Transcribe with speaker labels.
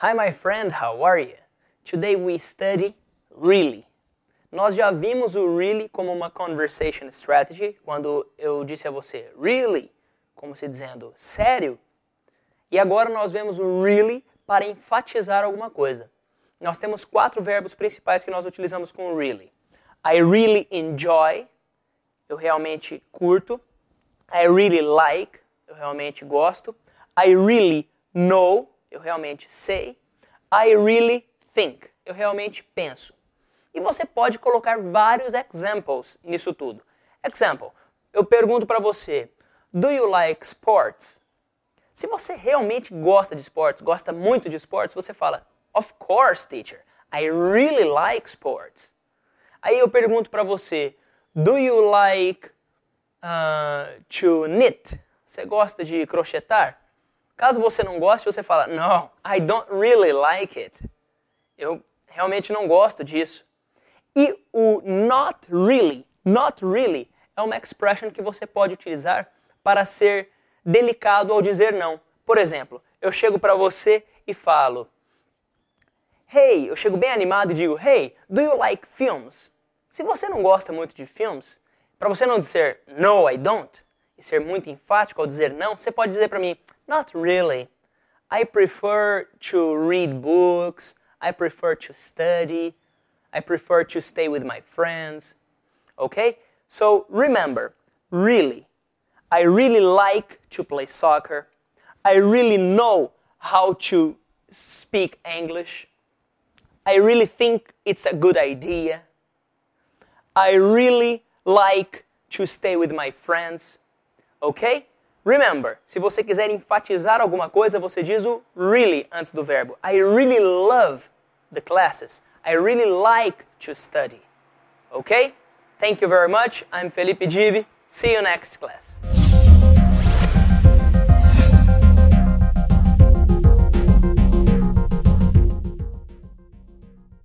Speaker 1: Hi, my friend, how are you? Today we study really. Nós já vimos o really como uma conversation strategy, quando eu disse a você really, como se dizendo sério. E agora nós vemos o really para enfatizar alguma coisa. Nós temos quatro verbos principais que nós utilizamos com really. I really enjoy, eu realmente curto. I really like, eu realmente gosto. I really know, eu realmente sei. I really think, eu realmente penso. E você pode colocar vários examples nisso tudo. Example, eu pergunto para você, do you like sports? Se você realmente gosta de esportes, gosta muito de esportes, você fala, of course, teacher, I really like sports. Aí eu pergunto para você, do you like uh, to knit? Você gosta de crochetar? Caso você não goste, você fala, no, I don't really like it. Eu realmente não gosto disso. E o not really, not really, é uma expression que você pode utilizar para ser delicado ao dizer não. Por exemplo, eu chego para você e falo, Hey, eu chego bem animado e digo, Hey, do you like films? Se você não gosta muito de filmes, para você não dizer No, I don't, e ser muito enfático ao dizer não, você pode dizer para mim Not really. I prefer to read books. I prefer to study. I prefer to stay with my friends. Okay? So remember, really, I really like to play soccer. I really know how to speak English. I really think it's a good idea. I really like to stay with my friends. Ok? Remember, se você quiser enfatizar alguma coisa, você diz o really antes do verbo. I really love the classes. I really like to study. Ok? Thank you very much. I'm Felipe Gibi. See you next class.